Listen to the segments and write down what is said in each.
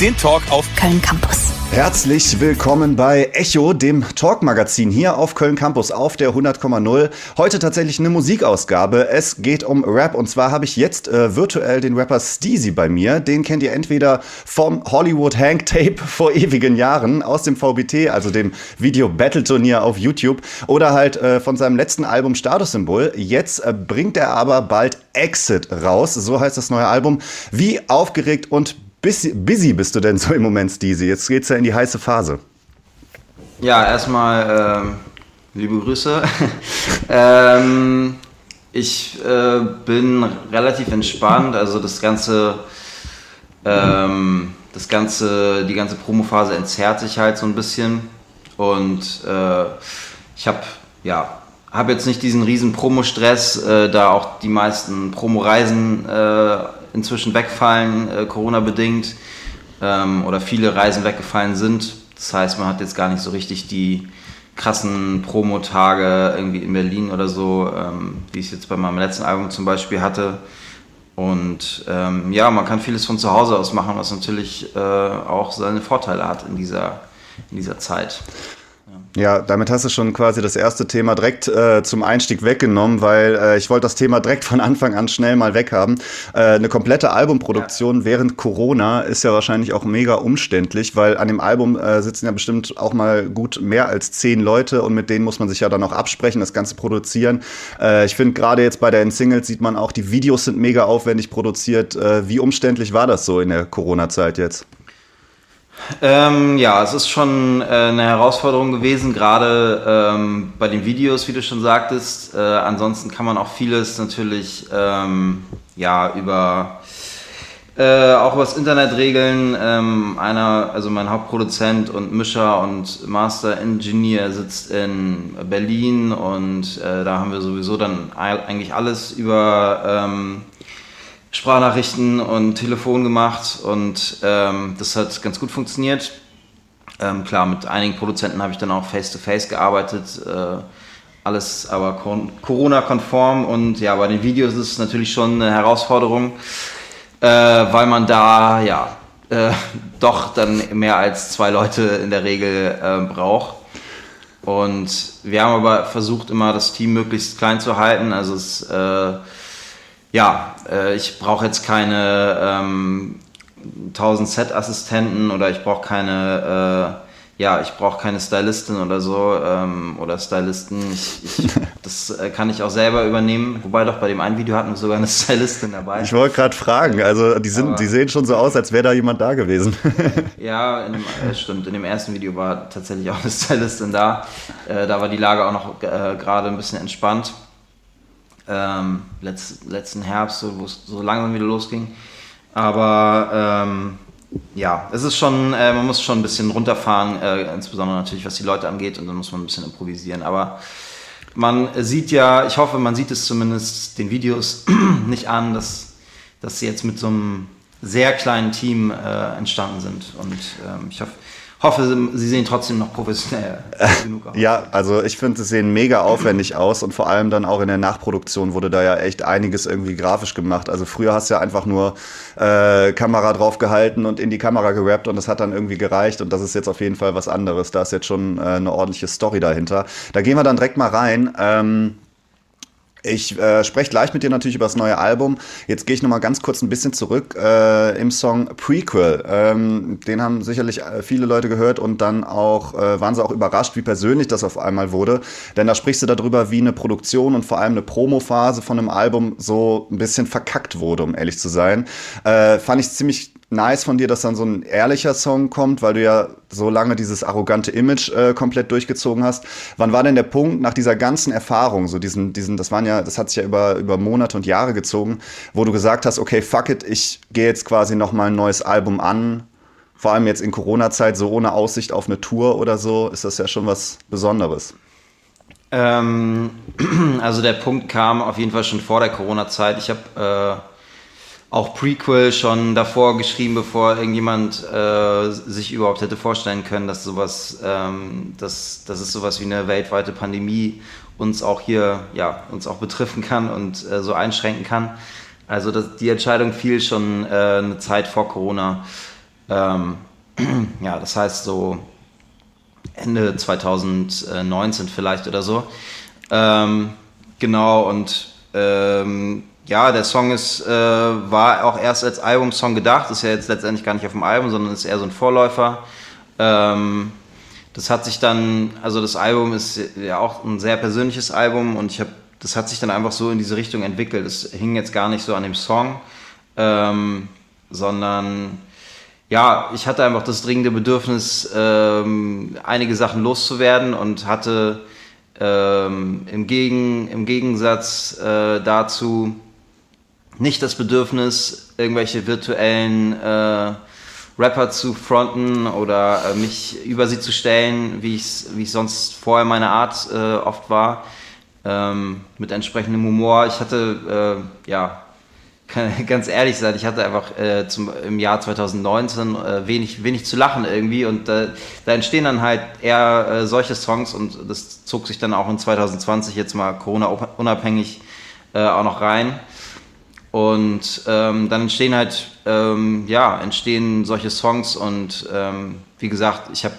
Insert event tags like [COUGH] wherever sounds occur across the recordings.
Den Talk auf Köln Campus. Herzlich willkommen bei Echo, dem Talk-Magazin hier auf Köln Campus auf der 100,0. Heute tatsächlich eine Musikausgabe. Es geht um Rap und zwar habe ich jetzt äh, virtuell den Rapper Steezy bei mir. Den kennt ihr entweder vom Hollywood Hank Tape [LAUGHS] vor ewigen Jahren aus dem VBT, also dem Video Battle Turnier auf YouTube oder halt äh, von seinem letzten Album Statussymbol. Jetzt äh, bringt er aber bald Exit raus, so heißt das neue Album. Wie aufgeregt und Busy, busy bist du denn so im Moment, Steezy? Jetzt geht's ja in die heiße Phase. Ja, erstmal ähm, liebe Grüße. [LAUGHS] ähm, ich äh, bin relativ entspannt, also das ganze, ähm, das ganze, die ganze Promophase entzerrt sich halt so ein bisschen und äh, ich habe ja habe jetzt nicht diesen riesen Promo-Stress, äh, da auch die meisten Promo-Reisen äh, inzwischen wegfallen, äh, Corona-bedingt, ähm, oder viele Reisen weggefallen sind. Das heißt, man hat jetzt gar nicht so richtig die krassen Promo-Tage irgendwie in Berlin oder so, ähm, wie ich es jetzt bei meinem letzten Album zum Beispiel hatte. Und ähm, ja, man kann vieles von zu Hause aus machen, was natürlich äh, auch seine Vorteile hat in dieser, in dieser Zeit. Ja, damit hast du schon quasi das erste Thema direkt äh, zum Einstieg weggenommen, weil äh, ich wollte das Thema direkt von Anfang an schnell mal weghaben. Äh, eine komplette Albumproduktion ja. während Corona ist ja wahrscheinlich auch mega umständlich, weil an dem Album äh, sitzen ja bestimmt auch mal gut mehr als zehn Leute und mit denen muss man sich ja dann auch absprechen, das Ganze produzieren. Äh, ich finde gerade jetzt bei den Singles sieht man auch, die Videos sind mega aufwendig produziert. Äh, wie umständlich war das so in der Corona-Zeit jetzt? Ähm, ja, es ist schon äh, eine Herausforderung gewesen, gerade ähm, bei den Videos, wie du schon sagtest. Äh, ansonsten kann man auch vieles natürlich ähm, ja, über äh, auch das Internet regeln. Ähm, einer, also mein Hauptproduzent und Mischer und Master Engineer sitzt in Berlin und äh, da haben wir sowieso dann eigentlich alles über ähm, Sprachnachrichten und Telefon gemacht und ähm, das hat ganz gut funktioniert. Ähm, klar, mit einigen Produzenten habe ich dann auch face-to-face -face gearbeitet, äh, alles aber Corona-konform und ja, bei den Videos ist es natürlich schon eine Herausforderung, äh, weil man da ja äh, doch dann mehr als zwei Leute in der Regel äh, braucht. Und wir haben aber versucht, immer das Team möglichst klein zu halten. Also es äh, ja, äh, ich brauche jetzt keine ähm, 1000 Set-Assistenten oder ich brauche keine, äh, ja, ich brauche keine Stylistin oder so ähm, oder Stylisten. Ich, ich, [LAUGHS] das äh, kann ich auch selber übernehmen. Wobei doch bei dem einen Video hatten wir sogar eine Stylistin dabei. Ich wollte gerade fragen, also die, sind, die sehen schon so aus, als wäre da jemand da gewesen. [LAUGHS] ja, in dem, äh, stimmt. In dem ersten Video war tatsächlich auch eine Stylistin da. Äh, da war die Lage auch noch äh, gerade ein bisschen entspannt ähm, letzt, letzten Herbst, so, wo es so langsam wieder losging. Aber ähm, ja, es ist schon, äh, man muss schon ein bisschen runterfahren, äh, insbesondere natürlich, was die Leute angeht, und dann muss man ein bisschen improvisieren. Aber man sieht ja, ich hoffe, man sieht es zumindest den Videos [CLEARS THROAT] nicht an, dass, dass sie jetzt mit so einem sehr kleinen Team äh, entstanden sind. Und ähm, ich hoffe, hoffe, sie sehen trotzdem noch professionell [LAUGHS] genug aus. Ja, also ich finde, sie sehen mega aufwendig aus und vor allem dann auch in der Nachproduktion wurde da ja echt einiges irgendwie grafisch gemacht. Also früher hast du ja einfach nur äh, Kamera drauf gehalten und in die Kamera gerappt und das hat dann irgendwie gereicht und das ist jetzt auf jeden Fall was anderes. Da ist jetzt schon äh, eine ordentliche Story dahinter. Da gehen wir dann direkt mal rein. Ähm, ich äh, spreche gleich mit dir natürlich über das neue Album. Jetzt gehe ich noch mal ganz kurz ein bisschen zurück äh, im Song Prequel. Ähm, den haben sicherlich äh, viele Leute gehört und dann auch äh, waren sie auch überrascht, wie persönlich das auf einmal wurde. Denn da sprichst du darüber, wie eine Produktion und vor allem eine Promophase von einem Album so ein bisschen verkackt wurde, um ehrlich zu sein. Äh, fand ich ziemlich nice von dir, dass dann so ein ehrlicher Song kommt, weil du ja so lange dieses arrogante Image äh, komplett durchgezogen hast. Wann war denn der Punkt nach dieser ganzen Erfahrung, so diesen, diesen, das waren ja, das hat sich ja über, über Monate und Jahre gezogen, wo du gesagt hast, okay, fuck it, ich gehe jetzt quasi nochmal ein neues Album an. Vor allem jetzt in Corona-Zeit, so ohne Aussicht auf eine Tour oder so, ist das ja schon was Besonderes. Ähm, [CLEARS THROAT] also der Punkt kam auf jeden Fall schon vor der Corona-Zeit. Ich habe äh auch Prequel schon davor geschrieben, bevor irgendjemand äh, sich überhaupt hätte vorstellen können, dass sowas, ähm, dass, dass es sowas wie eine weltweite Pandemie uns auch hier, ja, uns auch betreffen kann und äh, so einschränken kann. Also das, die Entscheidung fiel schon äh, eine Zeit vor Corona. Ähm, [CLEARS THROAT] ja, das heißt so Ende 2019 vielleicht oder so. Ähm, genau, und ähm, ja, der Song ist, äh, war auch erst als Albumsong gedacht, ist ja jetzt letztendlich gar nicht auf dem Album, sondern ist eher so ein Vorläufer. Ähm, das hat sich dann, also das Album ist ja auch ein sehr persönliches Album und ich habe, das hat sich dann einfach so in diese Richtung entwickelt. Es hing jetzt gar nicht so an dem Song, ähm, sondern ja, ich hatte einfach das dringende Bedürfnis, ähm, einige Sachen loszuwerden und hatte ähm, im, Gegen, im Gegensatz äh, dazu nicht das Bedürfnis, irgendwelche virtuellen äh, Rapper zu fronten oder äh, mich über sie zu stellen, wie ich wie sonst vorher meine Art äh, oft war, ähm, mit entsprechendem Humor. Ich hatte, äh, ja, kann [LAUGHS] ganz ehrlich sein, ich hatte einfach äh, zum, im Jahr 2019 äh, wenig, wenig zu lachen irgendwie und da entstehen dann halt eher äh, solche Songs und das zog sich dann auch in 2020 jetzt mal Corona-unabhängig auch noch rein. Und ähm, dann entstehen halt, ähm, ja, entstehen solche Songs und ähm, wie gesagt, ich habe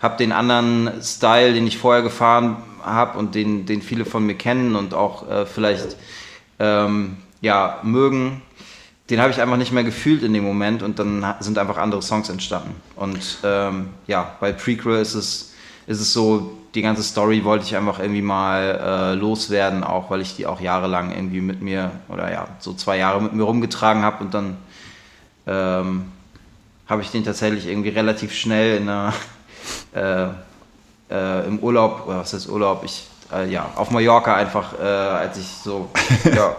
hab den anderen Style, den ich vorher gefahren habe und den, den viele von mir kennen und auch äh, vielleicht ähm, ja, mögen, den habe ich einfach nicht mehr gefühlt in dem Moment und dann sind einfach andere Songs entstanden. Und ähm, ja, bei Prequel ist es, ist es so, die ganze Story wollte ich einfach irgendwie mal äh, loswerden, auch weil ich die auch jahrelang irgendwie mit mir, oder ja, so zwei Jahre mit mir rumgetragen habe und dann ähm, habe ich den tatsächlich irgendwie relativ schnell in einer, [LAUGHS] äh, äh, im Urlaub, oder was heißt Urlaub, ich, äh, ja, auf Mallorca einfach, äh, als ich so, [LAUGHS] ja,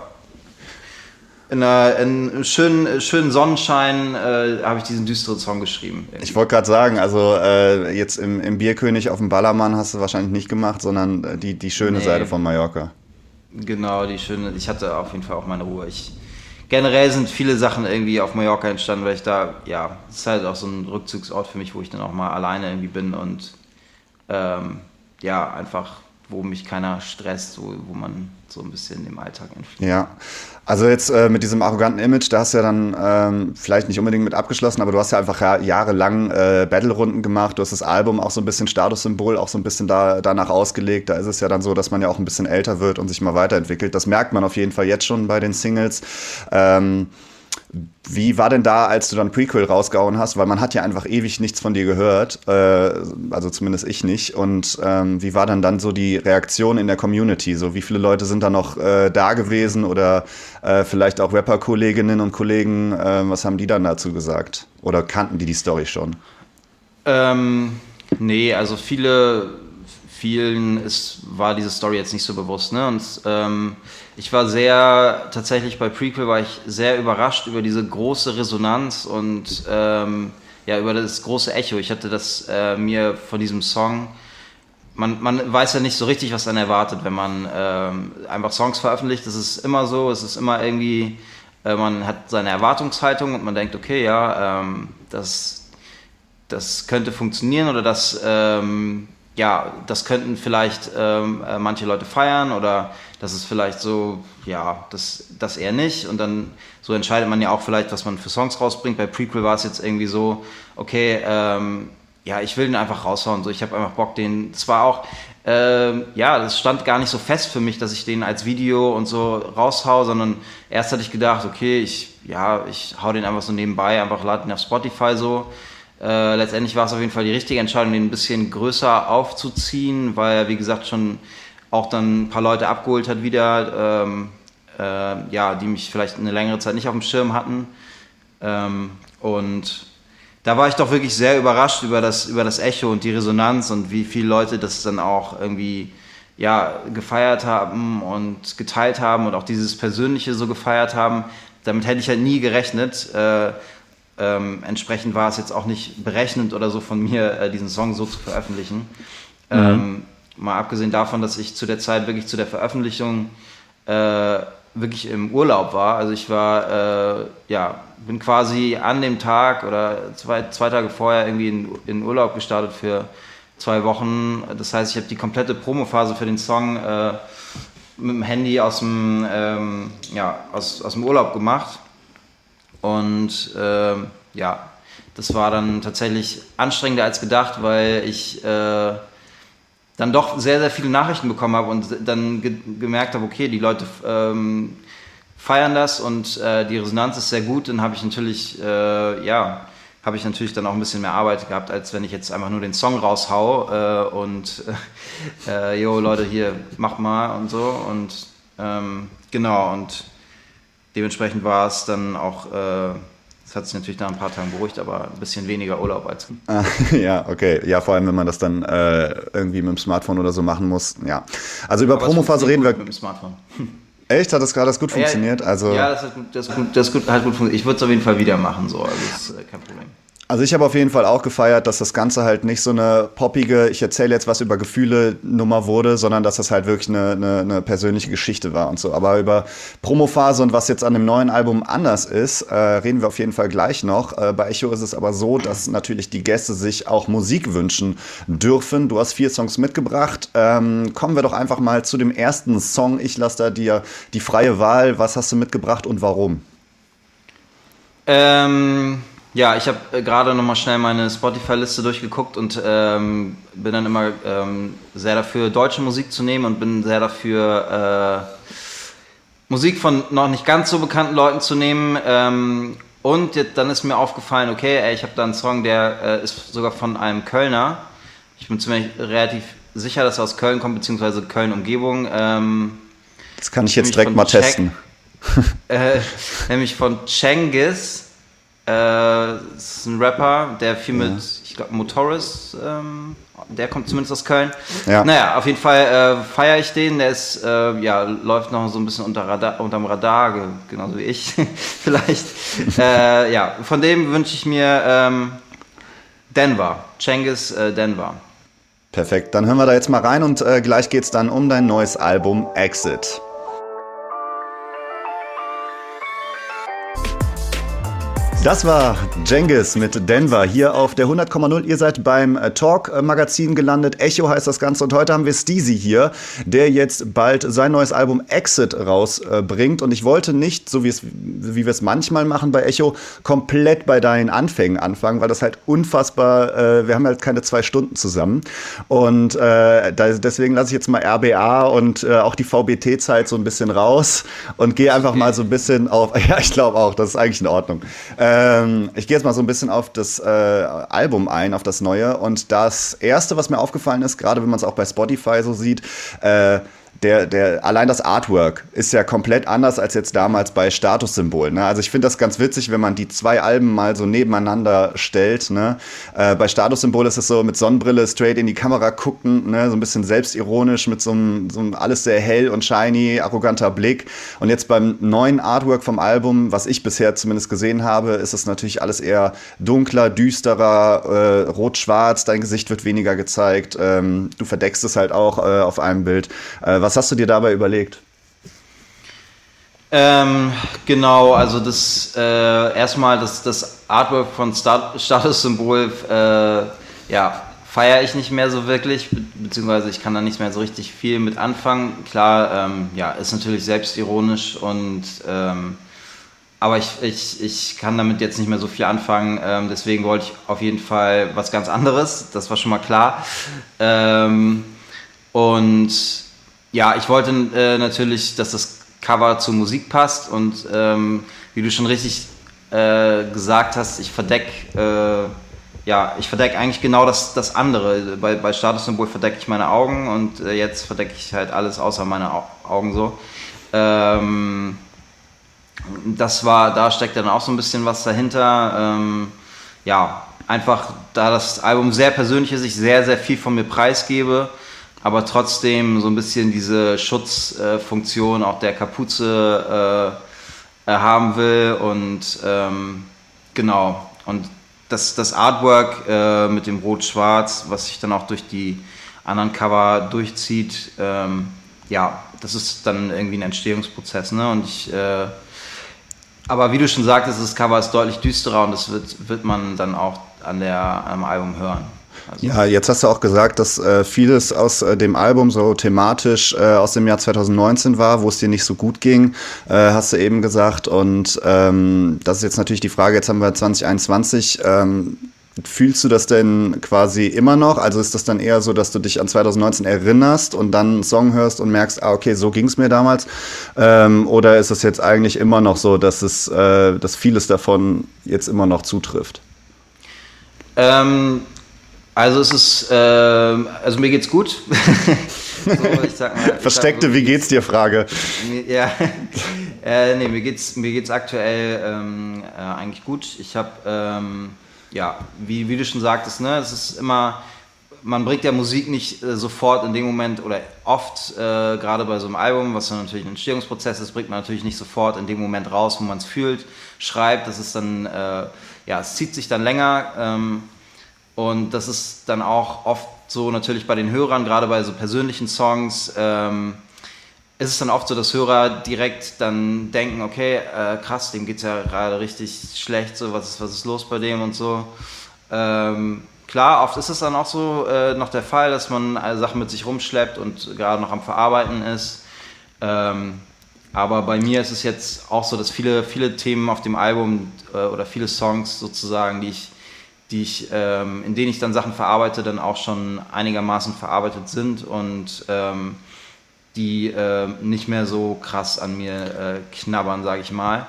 in, einer, in schönen, schönen Sonnenschein äh, habe ich diesen düsteren Song geschrieben. Irgendwie. Ich wollte gerade sagen, also äh, jetzt im, im, Bierkönig auf dem Ballermann hast du wahrscheinlich nicht gemacht, sondern äh, die, die schöne nee. Seite von Mallorca. Genau, die schöne. Ich hatte auf jeden Fall auch meine Ruhe. Ich, generell sind viele Sachen irgendwie auf Mallorca entstanden, weil ich da, ja, es ist halt auch so ein Rückzugsort für mich, wo ich dann auch mal alleine irgendwie bin und ähm, ja, einfach, wo mich keiner stresst, wo, wo man so ein bisschen dem Alltag entflieht. Ja, also jetzt äh, mit diesem arroganten Image, da hast du ja dann ähm, vielleicht nicht unbedingt mit abgeschlossen, aber du hast ja einfach ja, jahrelang äh, Battle-Runden gemacht. Du hast das Album auch so ein bisschen Statussymbol, auch so ein bisschen da, danach ausgelegt. Da ist es ja dann so, dass man ja auch ein bisschen älter wird und sich mal weiterentwickelt. Das merkt man auf jeden Fall jetzt schon bei den Singles. Ähm, wie war denn da, als du dann Prequel rausgehauen hast? Weil man hat ja einfach ewig nichts von dir gehört, äh, also zumindest ich nicht. Und ähm, wie war dann dann so die Reaktion in der Community? So wie viele Leute sind da noch äh, da gewesen oder äh, vielleicht auch Rapper-Kolleginnen und Kollegen? Äh, was haben die dann dazu gesagt? Oder kannten die die Story schon? Ähm, nee, also viele, vielen ist, war diese Story jetzt nicht so bewusst. Ne? Und ähm, ich war sehr, tatsächlich bei Prequel war ich sehr überrascht über diese große Resonanz und ähm, ja, über das große Echo. Ich hatte das äh, mir von diesem Song, man, man weiß ja nicht so richtig, was dann erwartet, wenn man ähm, einfach Songs veröffentlicht. Das ist immer so, es ist immer irgendwie, äh, man hat seine Erwartungshaltung und man denkt, okay, ja, ähm, das, das könnte funktionieren oder das, ähm, ja, das könnten vielleicht ähm, äh, manche Leute feiern oder das ist vielleicht so, ja, das, das eher nicht. Und dann so entscheidet man ja auch vielleicht, was man für Songs rausbringt. Bei Prequel war es jetzt irgendwie so, okay, ähm, ja, ich will den einfach raushauen. So, ich habe einfach Bock, den zwar auch, ähm, ja, das stand gar nicht so fest für mich, dass ich den als Video und so raushau, sondern erst hatte ich gedacht, okay, ich, ja, ich hau den einfach so nebenbei, einfach lade ihn auf Spotify so. Äh, letztendlich war es auf jeden Fall die richtige Entscheidung, den ein bisschen größer aufzuziehen, weil er, wie gesagt, schon auch dann ein paar Leute abgeholt hat wieder, ähm, äh, ja, die mich vielleicht eine längere Zeit nicht auf dem Schirm hatten. Ähm, und da war ich doch wirklich sehr überrascht über das, über das Echo und die Resonanz und wie viele Leute das dann auch irgendwie ja, gefeiert haben und geteilt haben und auch dieses Persönliche so gefeiert haben. Damit hätte ich halt nie gerechnet. Äh, ähm, entsprechend war es jetzt auch nicht berechnend oder so von mir, äh, diesen Song so zu veröffentlichen. Mhm. Ähm, mal abgesehen davon, dass ich zu der Zeit wirklich zu der Veröffentlichung äh, wirklich im Urlaub war. Also ich war, äh, ja, bin quasi an dem Tag oder zwei, zwei Tage vorher irgendwie in, in Urlaub gestartet für zwei Wochen. Das heißt, ich habe die komplette Promophase für den Song äh, mit dem Handy aus dem, ähm, ja, aus, aus dem Urlaub gemacht. Und äh, ja, das war dann tatsächlich anstrengender als gedacht, weil ich äh, dann doch sehr, sehr viele Nachrichten bekommen habe und dann ge gemerkt habe, okay, die Leute ähm, feiern das und äh, die Resonanz ist sehr gut, dann habe ich natürlich, äh, ja, habe ich natürlich dann auch ein bisschen mehr Arbeit gehabt, als wenn ich jetzt einfach nur den Song raushau äh, und [LAUGHS] äh, yo Leute hier macht mal und so. Und ähm, genau und dementsprechend war es dann auch äh, das hat sich natürlich nach ein paar Tagen beruhigt, aber ein bisschen weniger Urlaub als. Ah, [LAUGHS] ja, okay. Ja, vor allem, wenn man das dann äh, irgendwie mit dem Smartphone oder so machen muss. Ja. Also über Promophase reden wir. Mit dem Smartphone. [LAUGHS] Echt? Hat das gerade gut funktioniert? Ja, also ja das hat, das, gut, das hat gut funktioniert. Ich würde es auf jeden Fall wieder machen, so. Also ist äh, kein Problem. Also ich habe auf jeden Fall auch gefeiert, dass das Ganze halt nicht so eine poppige, ich erzähle jetzt was über Gefühle Nummer wurde, sondern dass das halt wirklich eine, eine, eine persönliche Geschichte war und so. Aber über Promophase und was jetzt an dem neuen Album anders ist, äh, reden wir auf jeden Fall gleich noch. Äh, bei Echo ist es aber so, dass natürlich die Gäste sich auch Musik wünschen dürfen. Du hast vier Songs mitgebracht. Ähm, kommen wir doch einfach mal zu dem ersten Song. Ich lasse da dir die freie Wahl. Was hast du mitgebracht und warum? Ähm ja, ich habe äh, gerade nochmal schnell meine Spotify-Liste durchgeguckt und ähm, bin dann immer ähm, sehr dafür, deutsche Musik zu nehmen und bin sehr dafür, äh, Musik von noch nicht ganz so bekannten Leuten zu nehmen. Ähm, und jetzt, dann ist mir aufgefallen, okay, ey, ich habe da einen Song, der äh, ist sogar von einem Kölner. Ich bin ziemlich relativ sicher, dass er aus Köln kommt, beziehungsweise Köln-Umgebung. Ähm, das kann ich jetzt direkt mal testen. [LAUGHS] äh, nämlich von Cengiz. Äh, ist ein Rapper, der viel mit, ich glaube, Motoris, ähm, der kommt zumindest aus Köln. Ja. Naja, auf jeden Fall äh, feiere ich den. Der ist, äh, ja, läuft noch so ein bisschen unter Radar, unterm Radar, genauso wie ich [LAUGHS] vielleicht. äh, ja, von dem wünsche ich mir ähm, Denver, Cengiz äh, Denver. Perfekt, dann hören wir da jetzt mal rein und äh, gleich geht es dann um dein neues Album Exit. Das war Jengis mit Denver hier auf der 100,0. Ihr seid beim äh, Talk-Magazin gelandet. Echo heißt das Ganze. Und heute haben wir Steezy hier, der jetzt bald sein neues Album Exit rausbringt. Und ich wollte nicht, so wie, es, wie wir es manchmal machen bei Echo, komplett bei deinen Anfängen anfangen, weil das halt unfassbar, äh, wir haben halt keine zwei Stunden zusammen. Und äh, deswegen lasse ich jetzt mal RBA und äh, auch die VBT-Zeit so ein bisschen raus und gehe einfach mal so ein bisschen auf, [LAUGHS] ja, ich glaube auch, das ist eigentlich in Ordnung. Äh, ähm, ich gehe jetzt mal so ein bisschen auf das äh, Album ein, auf das neue. Und das erste, was mir aufgefallen ist, gerade wenn man es auch bei Spotify so sieht, äh, der, der, allein das Artwork ist ja komplett anders als jetzt damals bei Statussymbolen. Ne? Also ich finde das ganz witzig, wenn man die zwei Alben mal so nebeneinander stellt. Ne? Äh, bei Statussymbol ist es so mit Sonnenbrille straight in die Kamera gucken, ne? so ein bisschen selbstironisch mit so einem, so einem alles sehr hell und shiny, arroganter Blick. Und jetzt beim neuen Artwork vom Album, was ich bisher zumindest gesehen habe, ist es natürlich alles eher dunkler, düsterer, äh, rot-schwarz. Dein Gesicht wird weniger gezeigt. Ähm, du verdeckst es halt auch äh, auf einem Bild. Äh, was hast du dir dabei überlegt? Ähm, genau, also das äh, erstmal das, das Artwork von Stat Statussymbol, äh, ja, feiere ich nicht mehr so wirklich, be beziehungsweise ich kann da nicht mehr so richtig viel mit anfangen. Klar, ähm, ja, ist natürlich selbstironisch und ähm, aber ich, ich, ich kann damit jetzt nicht mehr so viel anfangen, ähm, deswegen wollte ich auf jeden Fall was ganz anderes, das war schon mal klar. Ähm, und ja, ich wollte äh, natürlich, dass das Cover zur Musik passt und ähm, wie du schon richtig äh, gesagt hast, ich verdecke äh, ja, ich verdecke eigentlich genau das, das andere. Bei, bei Statussymbol verdecke ich meine Augen und äh, jetzt verdecke ich halt alles außer meine Augen so. Ähm, das war, da steckt dann auch so ein bisschen was dahinter. Ähm, ja, einfach da das Album sehr persönlich ist, ich sehr, sehr viel von mir preisgebe aber trotzdem so ein bisschen diese Schutzfunktion auch der Kapuze äh, haben will und ähm, genau und das, das Artwork äh, mit dem Rot-Schwarz, was sich dann auch durch die anderen Cover durchzieht, ähm, ja, das ist dann irgendwie ein Entstehungsprozess. Ne? Und ich, äh, aber wie du schon sagtest, das Cover ist deutlich düsterer und das wird, wird man dann auch an der, am Album hören. Also ja, jetzt hast du auch gesagt, dass äh, vieles aus äh, dem Album so thematisch äh, aus dem Jahr 2019 war, wo es dir nicht so gut ging, äh, hast du eben gesagt. Und ähm, das ist jetzt natürlich die Frage, jetzt haben wir 2021. Ähm, Fühlst du das denn quasi immer noch? Also ist das dann eher so, dass du dich an 2019 erinnerst und dann einen Song hörst und merkst, ah, okay, so ging es mir damals? Ähm, oder ist es jetzt eigentlich immer noch so, dass es, äh, dass vieles davon jetzt immer noch zutrifft? Ähm, also es ist, äh, also mir geht's gut. [LAUGHS] so, mal, Versteckte, wie geht's dir Frage. Ja, [LAUGHS] äh, nee, mir geht's, mir geht's aktuell ähm, äh, eigentlich gut. Ich habe, ähm, ja, wie, wie du schon sagtest, ne, es ist immer, man bringt ja Musik nicht äh, sofort in dem Moment oder oft, äh, gerade bei so einem Album, was dann natürlich ein Entstehungsprozess ist, bringt man natürlich nicht sofort in dem Moment raus, wo man es fühlt, schreibt. Das ist dann, äh, ja, es zieht sich dann länger. Ähm, und das ist dann auch oft so natürlich bei den Hörern, gerade bei so persönlichen Songs, ähm, ist es dann oft so, dass Hörer direkt dann denken, okay, äh, krass, dem geht es ja gerade richtig schlecht, so was ist, was ist los bei dem und so. Ähm, klar, oft ist es dann auch so äh, noch der Fall, dass man äh, Sachen mit sich rumschleppt und gerade noch am Verarbeiten ist. Ähm, aber bei mir ist es jetzt auch so, dass viele, viele Themen auf dem Album äh, oder viele Songs sozusagen, die ich die ich, ähm, in denen ich dann Sachen verarbeite, dann auch schon einigermaßen verarbeitet sind und ähm, die äh, nicht mehr so krass an mir äh, knabbern, sage ich mal.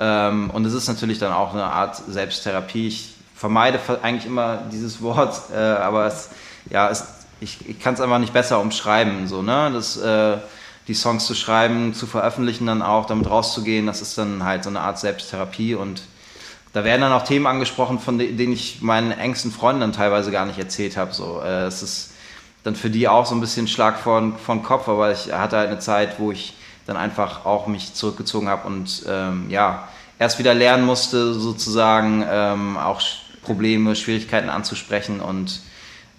Ähm, und es ist natürlich dann auch eine Art Selbsttherapie. Ich vermeide eigentlich immer dieses [LAUGHS] Wort, äh, aber es, ja, es, ich, ich kann es einfach nicht besser umschreiben. So, ne? das, äh, die Songs zu schreiben, zu veröffentlichen, dann auch damit rauszugehen, das ist dann halt so eine Art Selbsttherapie und da werden dann auch Themen angesprochen, von denen ich meinen engsten Freunden dann teilweise gar nicht erzählt habe. So, äh, es ist dann für die auch so ein bisschen Schlag vor den Kopf, aber ich hatte halt eine Zeit, wo ich dann einfach auch mich zurückgezogen habe und ähm, ja, erst wieder lernen musste, sozusagen ähm, auch Probleme, Schwierigkeiten anzusprechen und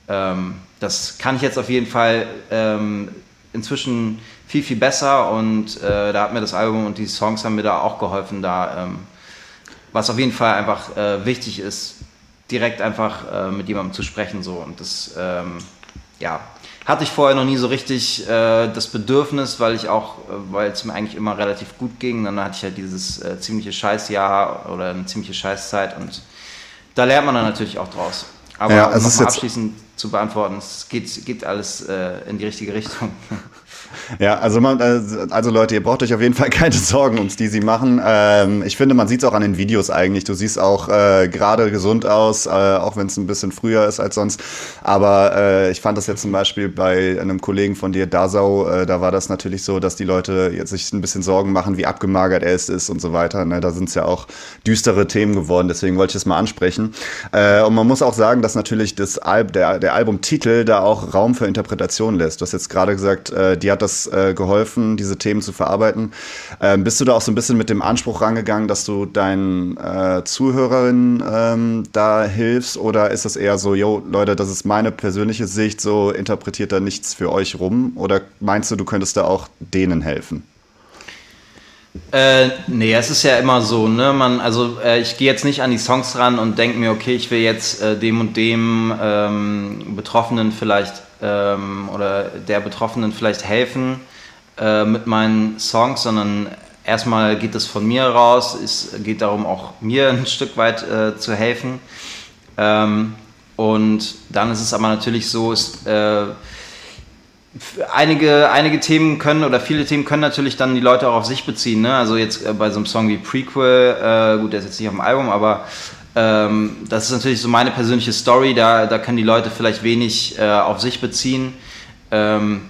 ähm, das kann ich jetzt auf jeden Fall ähm, inzwischen viel, viel besser und äh, da hat mir das Album und die Songs haben mir da auch geholfen, da ähm, was auf jeden Fall einfach äh, wichtig ist, direkt einfach äh, mit jemandem zu sprechen. So. Und das ähm, ja, hatte ich vorher noch nie so richtig äh, das Bedürfnis, weil ich auch, äh, weil es mir eigentlich immer relativ gut ging. Dann hatte ich halt dieses äh, ziemliche Scheißjahr oder eine ziemliche Scheißzeit und da lernt man dann natürlich auch draus. Aber ja, um abschließend zu beantworten, es geht, geht alles äh, in die richtige Richtung. [LAUGHS] Ja, also, man, äh, also Leute, ihr braucht euch auf jeden Fall keine Sorgen ums die sie machen. Ähm, ich finde, man sieht es auch an den Videos eigentlich. Du siehst auch äh, gerade gesund aus, äh, auch wenn es ein bisschen früher ist als sonst. Aber äh, ich fand das jetzt zum Beispiel bei einem Kollegen von dir, Dasau, äh, da war das natürlich so, dass die Leute jetzt sich ein bisschen Sorgen machen, wie abgemagert er ist und so weiter. Ne? Da sind es ja auch düstere Themen geworden, deswegen wollte ich das mal ansprechen. Äh, und man muss auch sagen, dass natürlich das Al der, der Albumtitel da auch Raum für Interpretation lässt. Du hast jetzt gerade gesagt, die hat das äh, geholfen, diese Themen zu verarbeiten. Ähm, bist du da auch so ein bisschen mit dem Anspruch rangegangen, dass du deinen äh, Zuhörerinnen ähm, da hilfst? Oder ist das eher so, yo, Leute, das ist meine persönliche Sicht, so interpretiert da nichts für euch rum? Oder meinst du, du könntest da auch denen helfen? Äh, nee, es ist ja immer so, ne? Man, also äh, ich gehe jetzt nicht an die Songs ran und denke mir, okay, ich will jetzt äh, dem und dem ähm, Betroffenen vielleicht ähm, oder der Betroffenen vielleicht helfen äh, mit meinen Songs, sondern erstmal geht es von mir raus. Es geht darum, auch mir [LAUGHS] ein Stück weit äh, zu helfen. Ähm, und dann ist es aber natürlich so, ist, äh, einige, einige Themen können oder viele Themen können natürlich dann die Leute auch auf sich beziehen. Ne? Also jetzt äh, bei so einem Song wie Prequel, äh, gut, der ist jetzt nicht auf dem Album, aber ähm, das ist natürlich so meine persönliche Story, da, da können die Leute vielleicht wenig äh, auf sich beziehen. Ähm,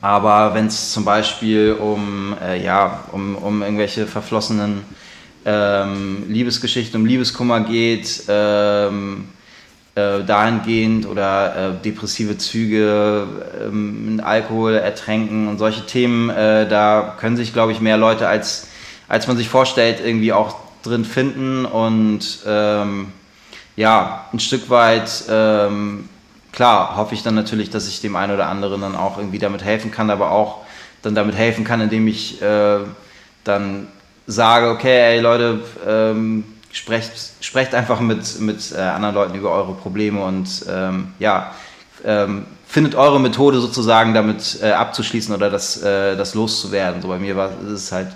aber wenn es zum Beispiel um, äh, ja, um, um irgendwelche verflossenen ähm, Liebesgeschichten, um Liebeskummer geht, ähm, äh, dahingehend oder äh, depressive Züge, ähm, Alkohol ertränken und solche Themen, äh, da können sich, glaube ich, mehr Leute als, als man sich vorstellt, irgendwie auch drin finden und ähm, ja, ein Stück weit ähm, klar hoffe ich dann natürlich, dass ich dem einen oder anderen dann auch irgendwie damit helfen kann, aber auch dann damit helfen kann, indem ich äh, dann sage, okay, ey Leute, ähm, sprecht, sprecht einfach mit, mit äh, anderen Leuten über eure Probleme und ähm, ja, ähm, findet eure Methode sozusagen damit äh, abzuschließen oder das, äh, das loszuwerden. So bei mir war es halt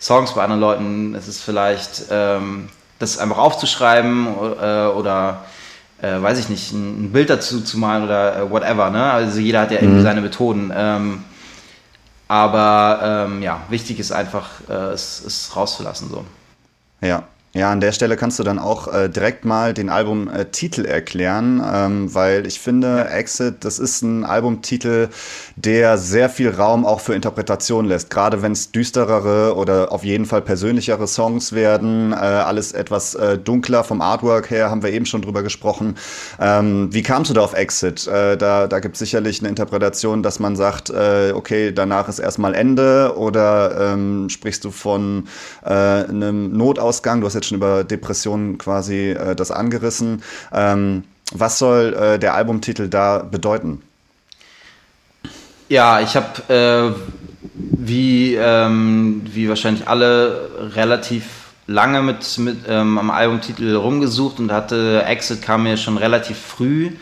Songs, bei anderen Leuten ist es vielleicht ähm, das einfach aufzuschreiben äh, oder äh, weiß ich nicht, ein, ein, Bild dazu zu malen oder äh, whatever. Ne? Also jeder hat ja irgendwie mhm. seine Methoden. Ähm, aber ähm, ja, wichtig ist einfach, äh, es, es rauszulassen. So. Ja, ja, an der Stelle kannst du dann auch äh, direkt mal den Albumtitel äh, erklären, ähm, weil ich finde, Exit, das ist ein Albumtitel, der sehr viel Raum auch für Interpretation lässt. Gerade wenn es düsterere oder auf jeden Fall persönlichere Songs werden, äh, alles etwas äh, dunkler vom Artwork her, haben wir eben schon drüber gesprochen. Ähm, wie kamst du da auf Exit? Äh, da da gibt es sicherlich eine Interpretation, dass man sagt, äh, okay, danach ist erstmal Ende oder ähm, sprichst du von einem Notausgang? Du hast jetzt schon über Depressionen quasi äh, das angerissen. Ähm, was soll äh, der Albumtitel da bedeuten? Ja, ich habe äh, wie, ähm, wie wahrscheinlich alle relativ lange mit, mit ähm, am Albumtitel rumgesucht und hatte Exit kam mir schon relativ früh.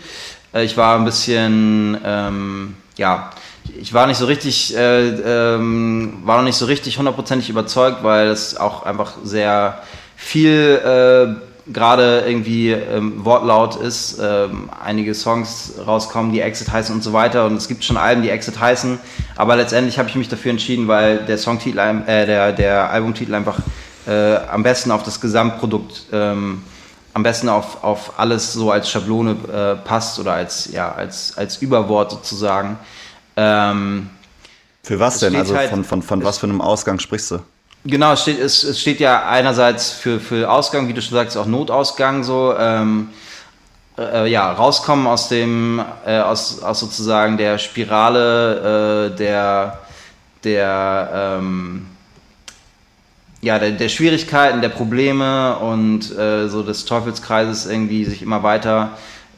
Äh, ich war ein bisschen, ähm, ja, ich war nicht so richtig, äh, ähm, war noch nicht so richtig hundertprozentig überzeugt, weil es auch einfach sehr viel äh, gerade irgendwie ähm, Wortlaut ist, ähm, einige Songs rauskommen, die Exit heißen und so weiter und es gibt schon Alben, die Exit heißen, aber letztendlich habe ich mich dafür entschieden, weil der Songtitel, äh, der, der Albumtitel einfach äh, am besten auf das Gesamtprodukt, ähm, am besten auf, auf alles so als Schablone äh, passt oder als, ja, als, als Überwort sozusagen. Ähm, für was denn? Also halt, von, von, von was für einem Ausgang sprichst du? Genau, es steht, es, es steht ja einerseits für, für Ausgang, wie du schon sagst, auch Notausgang so. Ähm, äh, ja, rauskommen aus dem, äh, aus, aus sozusagen der Spirale äh, der, der, ähm, ja, der, der, Schwierigkeiten, der Probleme und äh, so des Teufelskreises irgendwie sich immer weiter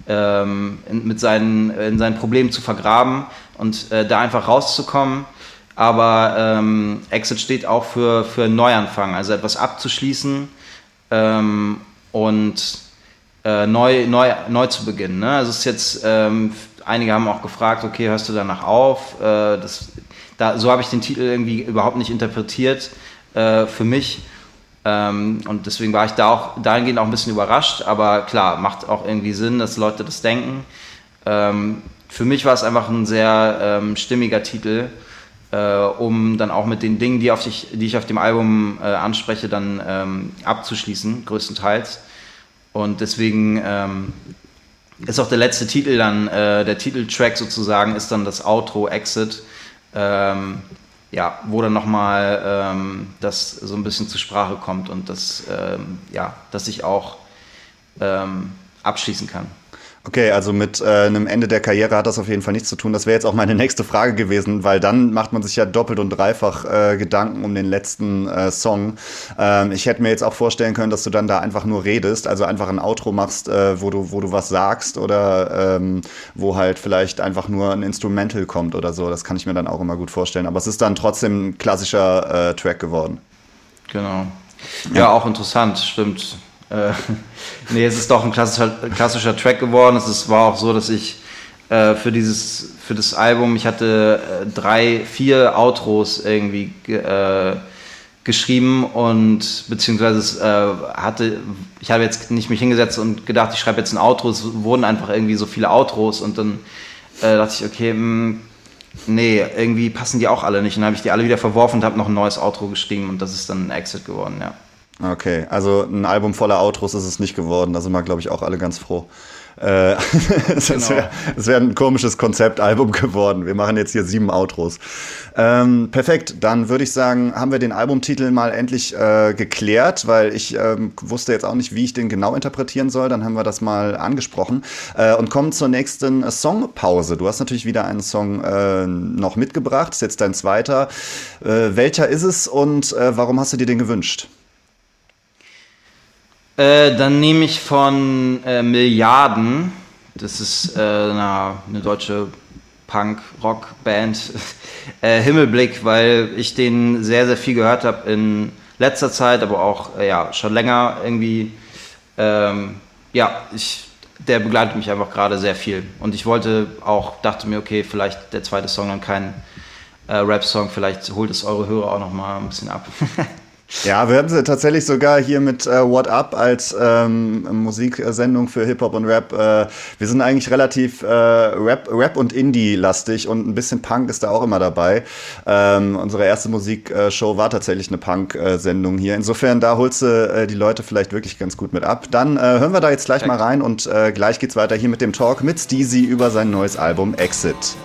ähm, in, mit seinen, in seinen Problemen zu vergraben und äh, da einfach rauszukommen aber ähm, Exit steht auch für, für Neuanfang, also etwas abzuschließen ähm, und äh, neu, neu, neu zu beginnen. Ne? Also es ist jetzt, ähm, einige haben auch gefragt, okay, hörst du danach auf? Äh, das, da, so habe ich den Titel irgendwie überhaupt nicht interpretiert äh, für mich. Ähm, und deswegen war ich da auch dahingehend auch ein bisschen überrascht, aber klar, macht auch irgendwie Sinn, dass Leute das denken. Ähm, für mich war es einfach ein sehr ähm, stimmiger Titel äh, um dann auch mit den Dingen, die, auf sich, die ich auf dem Album äh, anspreche, dann ähm, abzuschließen, größtenteils. Und deswegen ähm, ist auch der letzte Titel dann, äh, der Titeltrack sozusagen, ist dann das Outro Exit. Ähm, ja, wo dann nochmal ähm, das so ein bisschen zur Sprache kommt und das, ähm, ja, dass ich auch ähm, abschließen kann. Okay, also mit äh, einem Ende der Karriere hat das auf jeden Fall nichts zu tun. Das wäre jetzt auch meine [LAUGHS] nächste Frage gewesen, weil dann macht man sich ja doppelt und dreifach äh, Gedanken um den letzten äh, Song. Ähm, ich hätte mir jetzt auch vorstellen können, dass du dann da einfach nur redest, also einfach ein Outro machst, äh, wo du wo du was sagst oder ähm, wo halt vielleicht einfach nur ein Instrumental kommt oder so. Das kann ich mir dann auch immer gut vorstellen. Aber es ist dann trotzdem ein klassischer äh, Track geworden. Genau. Ja, ja, auch interessant, stimmt. Äh, [LAUGHS] nee, es ist doch ein klassischer, klassischer Track geworden. Es ist, war auch so, dass ich äh, für dieses, für das Album, ich hatte äh, drei, vier Outros irgendwie äh, geschrieben und beziehungsweise äh, hatte, ich habe jetzt nicht mich hingesetzt und gedacht, ich schreibe jetzt ein Outro. Es wurden einfach irgendwie so viele Outros und dann äh, dachte ich, okay, mh, hm, nee, irgendwie passen die auch alle nicht. Und dann habe ich die alle wieder verworfen und habe noch ein neues Outro geschrieben und das ist dann ein Exit geworden, ja. Okay, also ein Album voller Outros ist es nicht geworden. Da sind wir, glaube ich, auch alle ganz froh. Äh, [LAUGHS] es genau. wäre wär ein komisches Konzeptalbum [LAUGHS] geworden. Wir machen jetzt hier sieben Outros. Ähm, perfekt, dann würde ich sagen, haben wir den Albumtitel mal endlich äh, geklärt, weil ich ähm, wusste jetzt auch nicht, wie ich den genau interpretieren soll. Dann haben wir das mal angesprochen äh, und kommen zur nächsten Songpause. Du hast natürlich wieder einen Song äh, noch mitgebracht, ist jetzt dein zweiter. Äh, welcher ist es und äh, warum hast du dir den gewünscht? Äh, dann nehme ich von äh, Milliarden das ist äh, eine, eine deutsche Punk-Rock-Band, [LAUGHS] äh, Himmelblick, weil ich den sehr, sehr viel gehört habe in letzter Zeit, aber auch äh, ja, schon länger irgendwie. Ähm, ja, ich, der begleitet mich einfach gerade sehr viel. Und ich wollte auch, dachte mir, okay, vielleicht der zweite Song dann kein Rap-Song, vielleicht holt es eure Hörer auch noch mal ein bisschen ab. [LAUGHS] Ja, wir haben sie tatsächlich sogar hier mit äh, What Up als ähm, Musiksendung für Hip-Hop und Rap. Äh, wir sind eigentlich relativ äh, Rap, Rap und Indie-lastig und ein bisschen Punk ist da auch immer dabei. Ähm, unsere erste Musikshow war tatsächlich eine Punk-Sendung hier. Insofern, da holst du äh, die Leute vielleicht wirklich ganz gut mit ab. Dann äh, hören wir da jetzt gleich mal rein und äh, gleich geht's weiter hier mit dem Talk mit Steezy über sein neues Album Exit.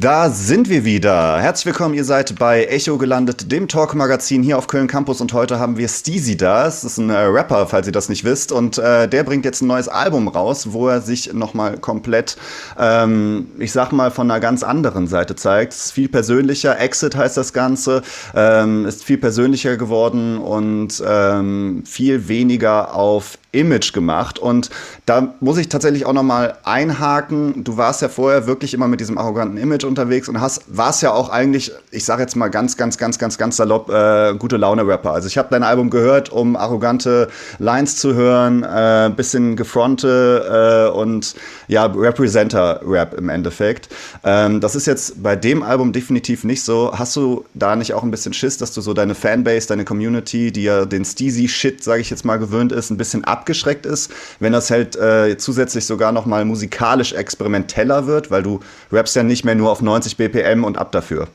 Da sind wir wieder. Herzlich willkommen, ihr seid bei Echo gelandet, dem Talk-Magazin hier auf Köln Campus und heute haben wir Steezy da. Das ist ein äh, Rapper, falls ihr das nicht wisst und äh, der bringt jetzt ein neues Album raus, wo er sich nochmal komplett, ähm, ich sag mal, von einer ganz anderen Seite zeigt. Es ist viel persönlicher, Exit heißt das Ganze, ähm, ist viel persönlicher geworden und ähm, viel weniger auf Image gemacht. Und da muss ich tatsächlich auch nochmal einhaken. Du warst ja vorher wirklich immer mit diesem arroganten Image unterwegs und hast, warst ja auch eigentlich, ich sage jetzt mal ganz, ganz, ganz, ganz, ganz salopp, äh, gute Laune-Rapper. Also ich habe dein Album gehört, um arrogante Lines zu hören, äh, bisschen Gefronte äh, und ja, Representer-Rap im Endeffekt. Ähm, das ist jetzt bei dem Album definitiv nicht so. Hast du da nicht auch ein bisschen Schiss, dass du so deine Fanbase, deine Community, die ja den Steezy-Shit, sage ich jetzt mal, gewöhnt ist, ein bisschen ab abgeschreckt ist, wenn das halt äh, zusätzlich sogar noch mal musikalisch experimenteller wird, weil du rappst ja nicht mehr nur auf 90 BPM und ab dafür.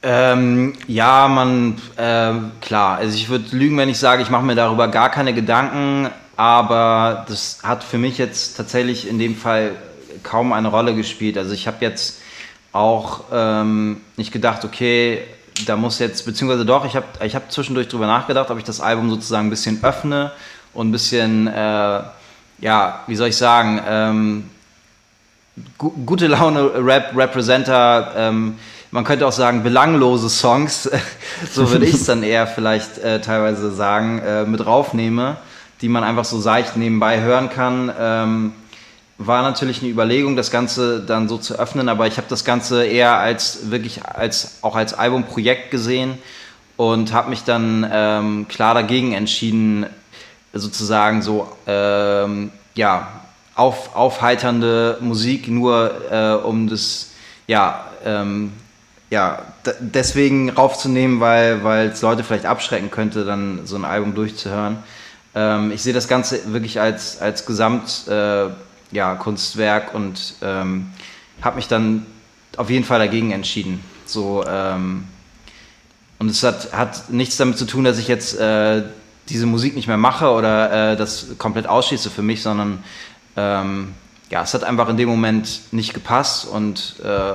Ähm, ja, man, äh, klar, also ich würde lügen, wenn ich sage, ich mache mir darüber gar keine Gedanken, aber das hat für mich jetzt tatsächlich in dem Fall kaum eine Rolle gespielt. Also ich habe jetzt auch ähm, nicht gedacht, okay, da muss jetzt, beziehungsweise doch, ich habe ich hab zwischendurch drüber nachgedacht, ob ich das Album sozusagen ein bisschen öffne und ein bisschen, äh, ja, wie soll ich sagen, ähm, gu gute Laune Rap, Representer, ähm, man könnte auch sagen belanglose Songs, [LAUGHS] so würde ich es dann eher vielleicht äh, teilweise sagen, äh, mit raufnehme, die man einfach so seicht nebenbei hören kann. Ähm, war natürlich eine Überlegung, das Ganze dann so zu öffnen, aber ich habe das Ganze eher als wirklich als auch als Albumprojekt gesehen und habe mich dann ähm, klar dagegen entschieden, sozusagen so ähm, ja auf, aufheiternde Musik nur äh, um das ja ähm, ja deswegen raufzunehmen, weil weil es Leute vielleicht abschrecken könnte, dann so ein Album durchzuhören. Ähm, ich sehe das Ganze wirklich als als Gesamt äh, ja, Kunstwerk und ähm, habe mich dann auf jeden Fall dagegen entschieden. So, ähm, und es hat, hat nichts damit zu tun, dass ich jetzt äh, diese Musik nicht mehr mache oder äh, das komplett ausschließe für mich, sondern ähm, ja, es hat einfach in dem Moment nicht gepasst und äh,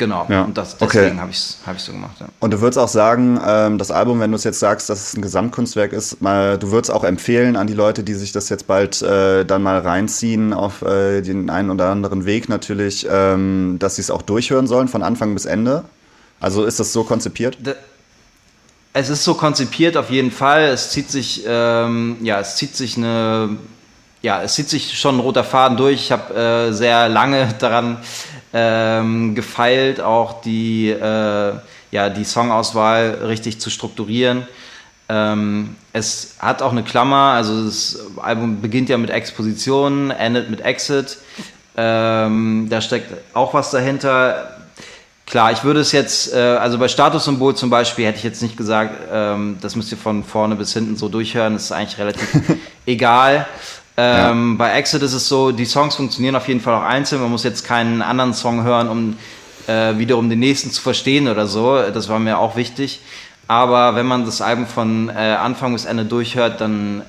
Genau, ja. und das, deswegen okay. habe ich es hab so gemacht. Ja. Und du würdest auch sagen, ähm, das Album, wenn du es jetzt sagst, dass es ein Gesamtkunstwerk ist, mal, du würdest auch empfehlen an die Leute, die sich das jetzt bald äh, dann mal reinziehen, auf äh, den einen oder anderen Weg natürlich, ähm, dass sie es auch durchhören sollen, von Anfang bis Ende? Also ist das so konzipiert? De es ist so konzipiert auf jeden Fall. Es zieht sich, ähm, ja, es zieht sich eine, ja, es zieht sich schon ein roter Faden durch. Ich habe äh, sehr lange [LAUGHS] daran ähm, gefeilt, auch die, äh, ja, die Songauswahl richtig zu strukturieren. Ähm, es hat auch eine Klammer, also das Album beginnt ja mit Exposition, endet mit Exit. Ähm, da steckt auch was dahinter. Klar, ich würde es jetzt, äh, also bei Statussymbol zum Beispiel hätte ich jetzt nicht gesagt, ähm, das müsst ihr von vorne bis hinten so durchhören, das ist eigentlich relativ [LAUGHS] egal. Ähm, ja. Bei Exit ist es so, die Songs funktionieren auf jeden Fall auch einzeln. Man muss jetzt keinen anderen Song hören, um äh, wiederum den nächsten zu verstehen oder so. Das war mir auch wichtig. Aber wenn man das Album von äh, Anfang bis Ende durchhört, dann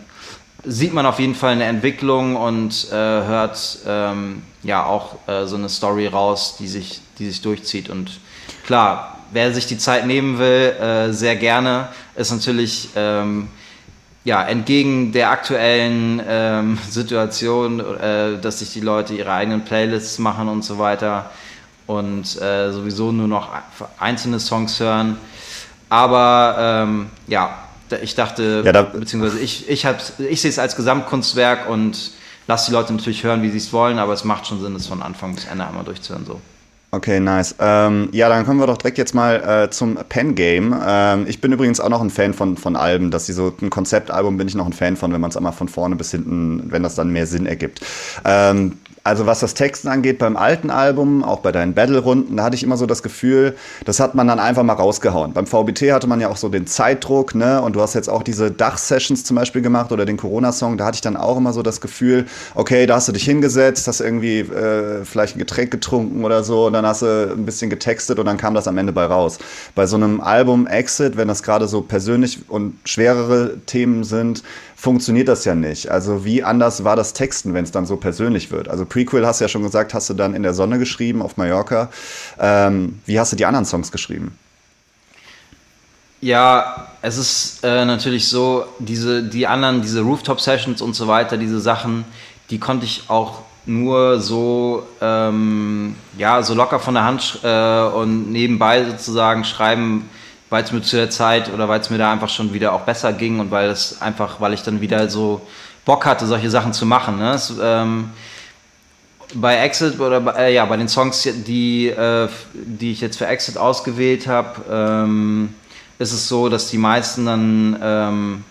sieht man auf jeden Fall eine Entwicklung und äh, hört ähm, ja auch äh, so eine Story raus, die sich, die sich durchzieht. Und klar, wer sich die Zeit nehmen will, äh, sehr gerne, ist natürlich ähm, ja, entgegen der aktuellen ähm, Situation, äh, dass sich die Leute ihre eigenen Playlists machen und so weiter. und äh, sowieso nur noch einzelne Songs hören. Aber ähm, ja, ich dachte, ja, beziehungsweise ich, ich, ich sehe es als Gesamtkunstwerk und lasse die Leute natürlich hören, wie sie es wollen, aber es macht schon Sinn, es von Anfang bis Ende einmal durchzuhören. So. Okay, nice. Ähm, ja, dann kommen wir doch direkt jetzt mal äh, zum Pen Game. Ähm, ich bin übrigens auch noch ein Fan von, von Alben, dass sie so ein Konzeptalbum bin ich noch ein Fan von, wenn man es einmal von vorne bis hinten, wenn das dann mehr Sinn ergibt. Ähm, also was das Texten angeht, beim alten Album, auch bei deinen Battle-Runden, da hatte ich immer so das Gefühl, das hat man dann einfach mal rausgehauen. Beim VBT hatte man ja auch so den Zeitdruck, ne? Und du hast jetzt auch diese Dach-Sessions zum Beispiel gemacht oder den Corona-Song, da hatte ich dann auch immer so das Gefühl, okay, da hast du dich hingesetzt, hast irgendwie äh, vielleicht ein Getränk getrunken oder so und dann hast du ein bisschen getextet und dann kam das am Ende bei raus. Bei so einem Album Exit, wenn das gerade so persönlich und schwerere Themen sind, funktioniert das ja nicht. Also wie anders war das Texten, wenn es dann so persönlich wird? Also Prequel hast du ja schon gesagt, hast du dann in der Sonne geschrieben auf Mallorca. Ähm, wie hast du die anderen Songs geschrieben? Ja, es ist äh, natürlich so, diese, die anderen, diese Rooftop-Sessions und so weiter, diese Sachen, die konnte ich auch nur so, ähm, ja, so locker von der Hand äh, und nebenbei sozusagen schreiben, weil es mir zu der Zeit oder weil es mir da einfach schon wieder auch besser ging und weil es einfach, weil ich dann wieder so Bock hatte, solche Sachen zu machen. Ne? Es, ähm, bei Exit oder bei, äh, ja, bei den Songs, die, äh, die ich jetzt für Exit ausgewählt habe, ähm, ist es so, dass die meisten dann, ähm,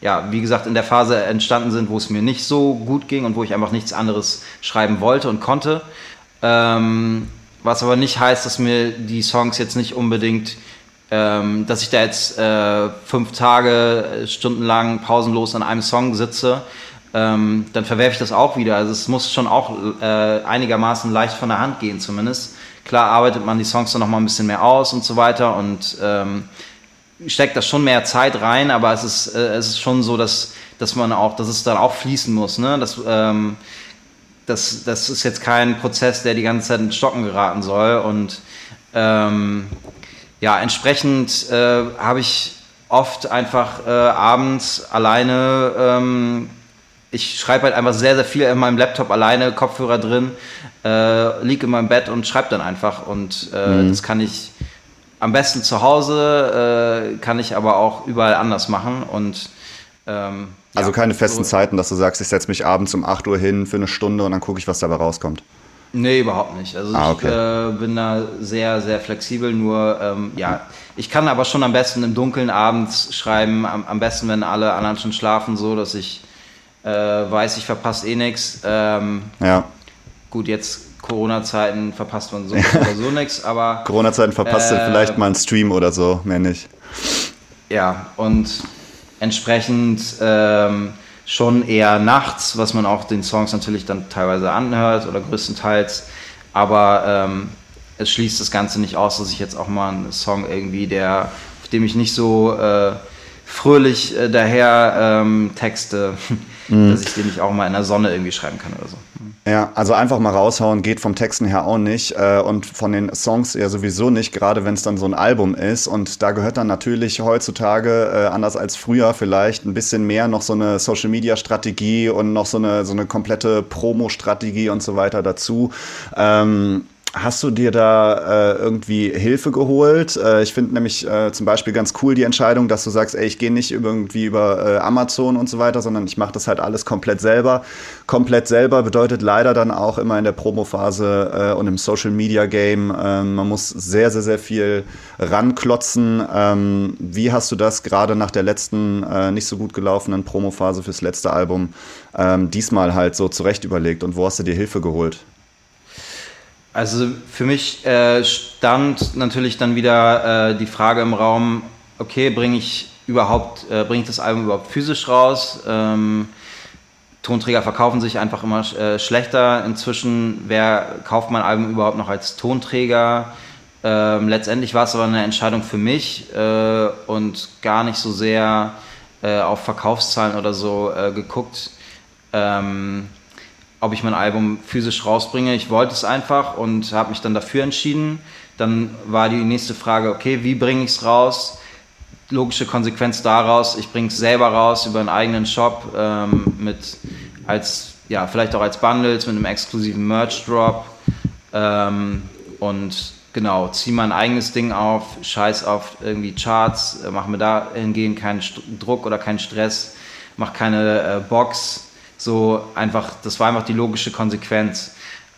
ja, wie gesagt, in der Phase entstanden sind, wo es mir nicht so gut ging und wo ich einfach nichts anderes schreiben wollte und konnte. Ähm, was aber nicht heißt, dass mir die Songs jetzt nicht unbedingt ähm, dass ich da jetzt äh, fünf Tage äh, stundenlang pausenlos an einem Song sitze, ähm, dann verwerfe ich das auch wieder. Also es muss schon auch äh, einigermaßen leicht von der Hand gehen zumindest. Klar arbeitet man die Songs dann noch mal ein bisschen mehr aus und so weiter und ähm, steckt da schon mehr Zeit rein, aber es ist, äh, es ist schon so, dass, dass man auch, dass es dann auch fließen muss. Ne? Das, ähm, das, das ist jetzt kein Prozess, der die ganze Zeit ins Stocken geraten soll und ähm, ja, entsprechend äh, habe ich oft einfach äh, abends alleine, ähm, ich schreibe halt einfach sehr, sehr viel in meinem Laptop alleine, Kopfhörer drin, äh, liege in meinem Bett und schreibe dann einfach. Und äh, mhm. das kann ich am besten zu Hause, äh, kann ich aber auch überall anders machen. Und ähm, also ja, keine festen so, Zeiten, dass du sagst, ich setze mich abends um 8 Uhr hin für eine Stunde und dann gucke ich, was dabei rauskommt. Nee, überhaupt nicht. Also ah, okay. ich äh, bin da sehr, sehr flexibel. Nur, ähm, ja, ich kann aber schon am besten im Dunkeln abends schreiben. Am, am besten, wenn alle anderen schon schlafen, so dass ich äh, weiß, ich verpasse eh nichts. Ähm, ja. Gut, jetzt Corona-Zeiten verpasst man so oder so [LAUGHS] nichts, aber. Corona-Zeiten verpasst äh, vielleicht mal einen Stream oder so, mehr nicht. Ja, und entsprechend. Ähm, schon eher nachts, was man auch den Songs natürlich dann teilweise anhört oder größtenteils. Aber ähm, es schließt das Ganze nicht aus, dass ich jetzt auch mal einen Song irgendwie, der, auf dem ich nicht so äh, fröhlich äh, daher ähm, Texte, [LAUGHS] mhm. dass ich den nicht auch mal in der Sonne irgendwie schreiben kann oder so. Ja, also einfach mal raushauen geht vom Texten her auch nicht äh, und von den Songs eher sowieso nicht, gerade wenn es dann so ein Album ist. Und da gehört dann natürlich heutzutage, äh, anders als früher vielleicht, ein bisschen mehr noch so eine Social-Media-Strategie und noch so eine, so eine komplette Promo-Strategie und so weiter dazu. Ähm, Hast du dir da äh, irgendwie Hilfe geholt? Äh, ich finde nämlich äh, zum Beispiel ganz cool die Entscheidung, dass du sagst, ey, ich gehe nicht irgendwie über äh, Amazon und so weiter, sondern ich mache das halt alles komplett selber. Komplett selber bedeutet leider dann auch immer in der Promophase äh, und im Social Media Game, ähm, man muss sehr, sehr, sehr viel ranklotzen. Ähm, wie hast du das gerade nach der letzten äh, nicht so gut gelaufenen Promophase fürs letzte Album ähm, diesmal halt so zurecht überlegt und wo hast du dir Hilfe geholt? Also für mich äh, stand natürlich dann wieder äh, die Frage im Raum, okay, bringe ich überhaupt, äh, bringe ich das Album überhaupt physisch raus? Ähm, Tonträger verkaufen sich einfach immer äh, schlechter. Inzwischen, wer kauft mein Album überhaupt noch als Tonträger? Ähm, letztendlich war es aber eine Entscheidung für mich äh, und gar nicht so sehr äh, auf Verkaufszahlen oder so geguckt. Ähm, ob ich mein Album physisch rausbringe. Ich wollte es einfach und habe mich dann dafür entschieden. Dann war die nächste Frage, okay, wie bringe ich es raus? Logische Konsequenz daraus, ich bringe es selber raus über einen eigenen Shop ähm, mit als ja vielleicht auch als Bundles mit einem exklusiven Merch Drop. Ähm, und genau, zieh mein eigenes Ding auf, scheiß auf irgendwie Charts, äh, mach mir da hingehend keinen Druck oder keinen Stress, mach keine äh, Box. So einfach, das war einfach die logische Konsequenz.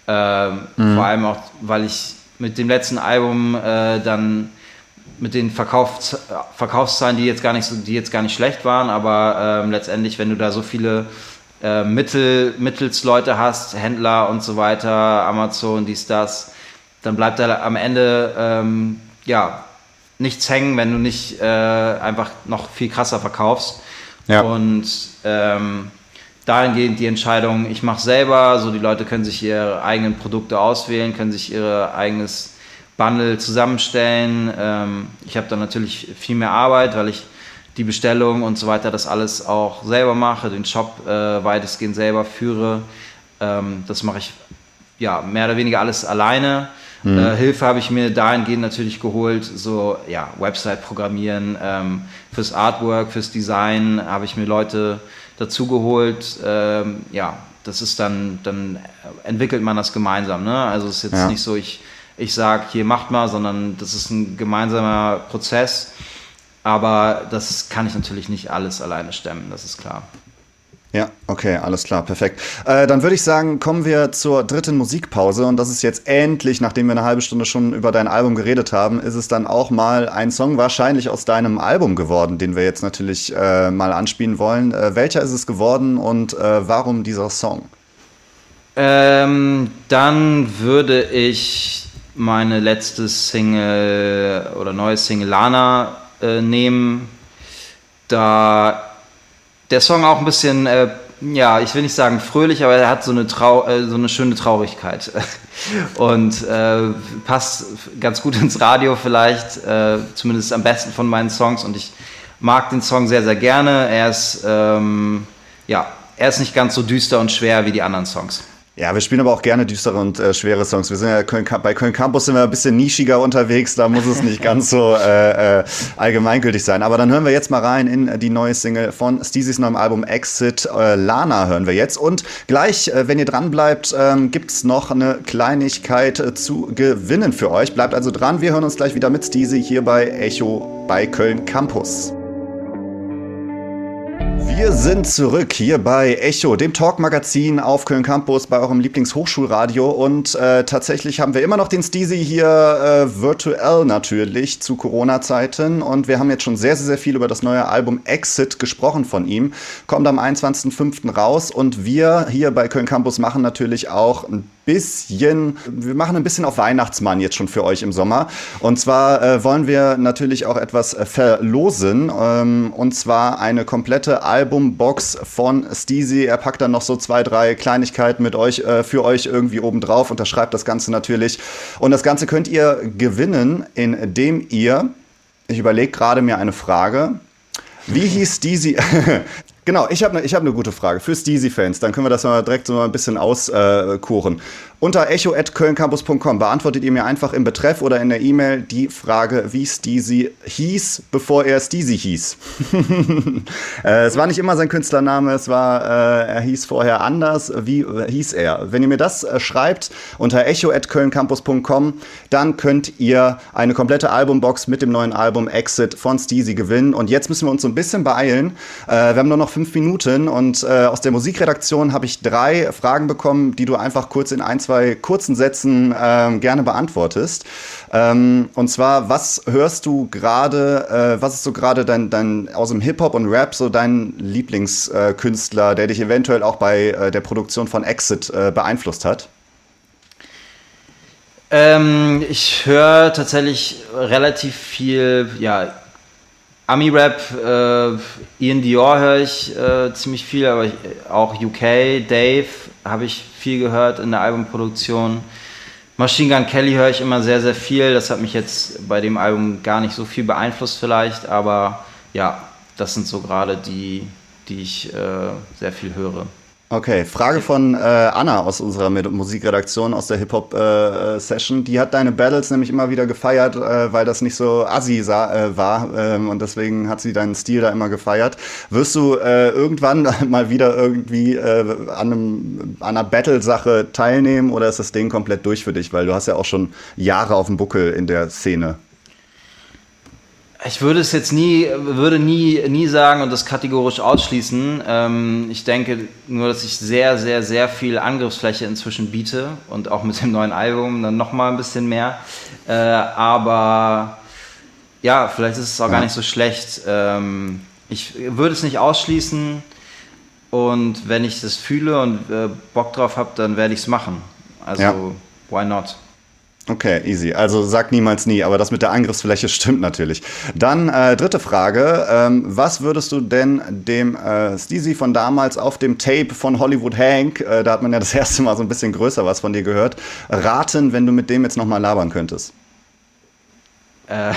Ähm, mhm. Vor allem auch, weil ich mit dem letzten Album äh, dann mit den Verkaufs Verkaufszahlen, die jetzt gar nicht so, die jetzt gar nicht schlecht waren, aber ähm, letztendlich, wenn du da so viele äh, Mittel, Mittelsleute hast, Händler und so weiter, Amazon, dies, das, dann bleibt da am Ende ähm, ja nichts hängen, wenn du nicht äh, einfach noch viel krasser verkaufst. Ja. Und ähm, dahingehend die Entscheidung, ich mache selber, so die Leute können sich ihre eigenen Produkte auswählen, können sich ihr eigenes Bundle zusammenstellen. Ähm, ich habe da natürlich viel mehr Arbeit, weil ich die Bestellung und so weiter, das alles auch selber mache, den Shop äh, weitestgehend selber führe. Ähm, das mache ich ja mehr oder weniger alles alleine. Mhm. Äh, Hilfe habe ich mir dahingehend natürlich geholt, so ja, Website programmieren, ähm, fürs Artwork, fürs Design habe ich mir Leute dazu geholt. Ähm, ja, das ist dann, dann entwickelt man das gemeinsam. Ne? Also es ist jetzt ja. nicht so, ich, ich sage, hier macht mal, sondern das ist ein gemeinsamer Prozess. Aber das kann ich natürlich nicht alles alleine stemmen, das ist klar. Ja, okay, alles klar, perfekt. Äh, dann würde ich sagen, kommen wir zur dritten Musikpause und das ist jetzt endlich, nachdem wir eine halbe Stunde schon über dein Album geredet haben, ist es dann auch mal ein Song wahrscheinlich aus deinem Album geworden, den wir jetzt natürlich äh, mal anspielen wollen. Äh, welcher ist es geworden und äh, warum dieser Song? Ähm, dann würde ich meine letzte Single oder neue Single Lana äh, nehmen. Da der Song auch ein bisschen, äh, ja, ich will nicht sagen fröhlich, aber er hat so eine, Trau äh, so eine schöne Traurigkeit. [LAUGHS] Und äh, passt ganz gut ins Radio vielleicht, äh, zumindest am besten von meinen Songs. Und ich mag den Song sehr, sehr gerne. Er ist, ähm, ja, er ist nicht ganz so düster und schwer wie die anderen Songs. Ja, wir spielen aber auch gerne düstere und äh, schwere Songs. Wir sind ja Köln, bei Köln Campus sind wir ein bisschen nischiger unterwegs, da muss es nicht ganz so äh, äh, allgemeingültig sein. Aber dann hören wir jetzt mal rein in die neue Single von Steezys neuem Album Exit. Äh, Lana hören wir jetzt. Und gleich, äh, wenn ihr dran bleibt, ähm, gibt es noch eine Kleinigkeit äh, zu gewinnen für euch. Bleibt also dran, wir hören uns gleich wieder mit Steezy hier bei Echo bei Köln Campus. Wir sind zurück hier bei Echo, dem Talk-Magazin auf Köln Campus bei eurem Lieblingshochschulradio. Und äh, tatsächlich haben wir immer noch den Steezy hier äh, virtuell natürlich zu Corona-Zeiten. Und wir haben jetzt schon sehr, sehr, sehr viel über das neue Album Exit gesprochen von ihm. Kommt am 21.05. raus. Und wir hier bei Köln Campus machen natürlich auch ein bisschen, wir machen ein bisschen auf Weihnachtsmann jetzt schon für euch im Sommer. Und zwar äh, wollen wir natürlich auch etwas äh, verlosen. Ähm, und zwar eine komplette Albumbox von Steezy. Er packt dann noch so zwei, drei Kleinigkeiten mit euch, äh, für euch irgendwie oben drauf, unterschreibt das Ganze natürlich. Und das Ganze könnt ihr gewinnen, indem ihr, ich überlege gerade mir eine Frage, wie hieß Steezy? [LAUGHS] Genau, ich habe eine hab ne gute Frage für Steezy-Fans. Dann können wir das mal direkt so ein bisschen auskuchen. Äh, Unter echo.kölncampus.com beantwortet ihr mir einfach im Betreff oder in der E-Mail die Frage, wie Steezy hieß, bevor er Steezy hieß. [LAUGHS] äh, es war nicht immer sein Künstlername, es war, äh, er hieß vorher anders. Wie äh, hieß er? Wenn ihr mir das äh, schreibt unter echo.kölncampus.com, dann könnt ihr eine komplette Albumbox mit dem neuen Album Exit von Steezy gewinnen. Und jetzt müssen wir uns so ein bisschen beeilen. Äh, wir haben nur noch fünf Minuten und äh, aus der Musikredaktion habe ich drei Fragen bekommen, die du einfach kurz in ein, zwei kurzen Sätzen äh, gerne beantwortest. Ähm, und zwar, was hörst du gerade, äh, was ist so gerade dein, dein aus dem Hip-Hop und Rap so dein Lieblingskünstler, der dich eventuell auch bei äh, der Produktion von Exit äh, beeinflusst hat? Ähm, ich höre tatsächlich relativ viel, ja, Ami-Rap, äh, Ian Dior höre ich äh, ziemlich viel, aber ich, auch UK, Dave habe ich viel gehört in der Albumproduktion. Machine Gun Kelly höre ich immer sehr, sehr viel. Das hat mich jetzt bei dem Album gar nicht so viel beeinflusst vielleicht, aber ja, das sind so gerade die, die ich äh, sehr viel höre. Okay, Frage von äh, Anna aus unserer Musikredaktion, aus der Hip-Hop-Session. Äh, die hat deine Battles nämlich immer wieder gefeiert, äh, weil das nicht so assi sah, äh, war. Ähm, und deswegen hat sie deinen Stil da immer gefeiert. Wirst du äh, irgendwann [LAUGHS] mal wieder irgendwie äh, an, einem, an einer Battle-Sache teilnehmen oder ist das Ding komplett durch für dich? Weil du hast ja auch schon Jahre auf dem Buckel in der Szene. Ich würde es jetzt nie, würde nie, nie sagen und das kategorisch ausschließen. Ähm, ich denke nur, dass ich sehr, sehr, sehr viel Angriffsfläche inzwischen biete und auch mit dem neuen Album dann nochmal ein bisschen mehr. Äh, aber ja, vielleicht ist es auch ja. gar nicht so schlecht. Ähm, ich würde es nicht ausschließen und wenn ich das fühle und äh, Bock drauf habe, dann werde ich es machen. Also, ja. why not? Okay, easy. Also sag niemals nie, aber das mit der Angriffsfläche [LAUGHS] stimmt natürlich. Dann äh, dritte Frage. Ähm, was würdest du denn dem äh, Steezy von damals auf dem Tape von Hollywood Hank, äh, da hat man ja das [LAUGHS] erste Mal so ein bisschen größer was von dir gehört, raten, wenn du mit dem jetzt nochmal labern könntest? Äh,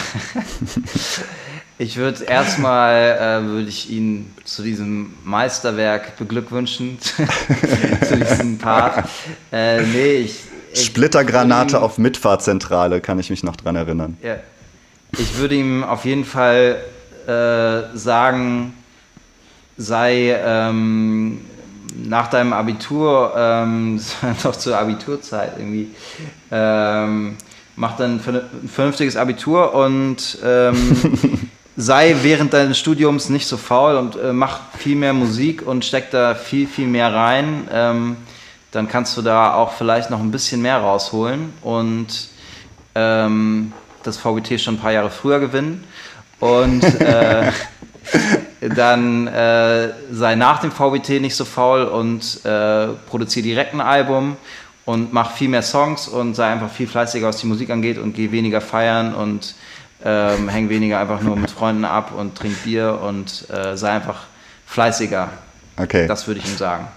[LAUGHS] ich würde erstmal, äh, würde ich ihn zu diesem Meisterwerk beglückwünschen, zu diesem Part. Äh, nee, ich Splittergranate auf Mitfahrzentrale, kann ich mich noch dran erinnern. Ja. Ich würde ihm auf jeden Fall äh, sagen, sei ähm, nach deinem Abitur, ähm, [LAUGHS] doch zur Abiturzeit irgendwie, ähm, mach dann ein vernünftiges Abitur und ähm, [LAUGHS] sei während deines Studiums nicht so faul und äh, mach viel mehr Musik und steck da viel, viel mehr rein. Ähm, dann kannst du da auch vielleicht noch ein bisschen mehr rausholen und ähm, das VGT schon ein paar Jahre früher gewinnen. Und äh, [LAUGHS] dann äh, sei nach dem VBT nicht so faul und äh, produziere direkt ein Album und mach viel mehr Songs und sei einfach viel fleißiger, was die Musik angeht und geh weniger feiern und ähm, häng weniger einfach nur mit Freunden ab und trink Bier und äh, sei einfach fleißiger. Okay. Das würde ich ihm sagen.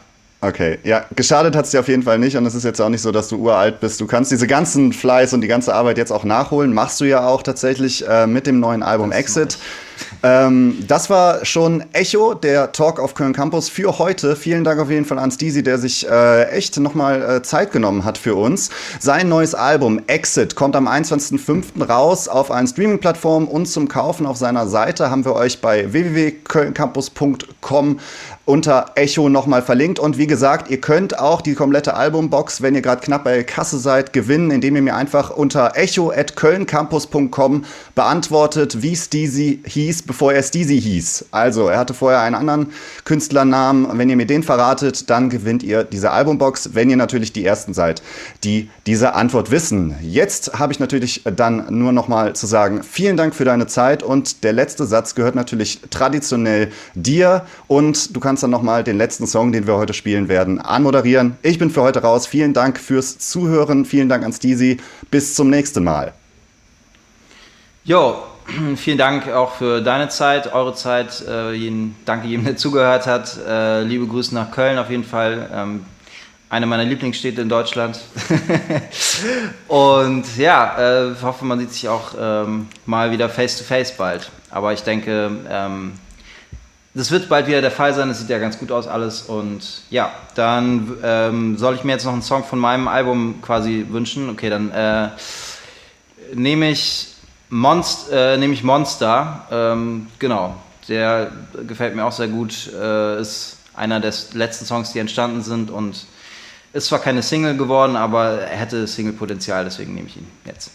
Okay, ja, geschadet hat es dir auf jeden Fall nicht und es ist jetzt auch nicht so, dass du uralt bist. Du kannst diese ganzen Fleiß und die ganze Arbeit jetzt auch nachholen. Machst du ja auch tatsächlich äh, mit dem neuen Album das Exit. Ähm, das war schon Echo, der Talk auf Köln Campus für heute. Vielen Dank auf jeden Fall an Steezy, der sich äh, echt nochmal äh, Zeit genommen hat für uns. Sein neues Album Exit kommt am 21.05. raus auf allen Streaming-Plattformen und zum Kaufen auf seiner Seite haben wir euch bei www.kölncampus.com unter Echo nochmal verlinkt. Und wie gesagt, ihr könnt auch die komplette Albumbox, wenn ihr gerade knapp bei Kasse seid, gewinnen, indem ihr mir einfach unter echo.kölncampus.com beantwortet, wie Steezy hieß, bevor er Steezy hieß. Also, er hatte vorher einen anderen Künstlernamen. Wenn ihr mir den verratet, dann gewinnt ihr diese Albumbox, wenn ihr natürlich die Ersten seid, die diese Antwort wissen. Jetzt habe ich natürlich dann nur nochmal zu sagen, vielen Dank für deine Zeit und der letzte Satz gehört natürlich traditionell dir und du kannst dann nochmal den letzten Song, den wir heute spielen werden, anmoderieren. Ich bin für heute raus. Vielen Dank fürs Zuhören. Vielen Dank an Steezy. Bis zum nächsten Mal. Jo, [CLEARS THROAT] vielen Dank auch für deine Zeit, eure Zeit. Äh, jeden, danke jedem, der zugehört hat. Äh, liebe Grüße nach Köln auf jeden Fall. Ähm, eine meiner Lieblingsstädte in Deutschland. [LAUGHS] und ja, äh, hoffe, man sieht sich auch ähm, mal wieder face to face bald. Aber ich denke, ähm, das wird bald wieder der Fall sein, das sieht ja ganz gut aus alles. Und ja, dann ähm, soll ich mir jetzt noch einen Song von meinem Album quasi wünschen. Okay, dann äh, nehme ich, Monst, äh, nehm ich Monster. Ähm, genau, der gefällt mir auch sehr gut. Äh, ist einer der letzten Songs, die entstanden sind und ist zwar keine Single geworden, aber er hätte Single-Potenzial, deswegen nehme ich ihn jetzt.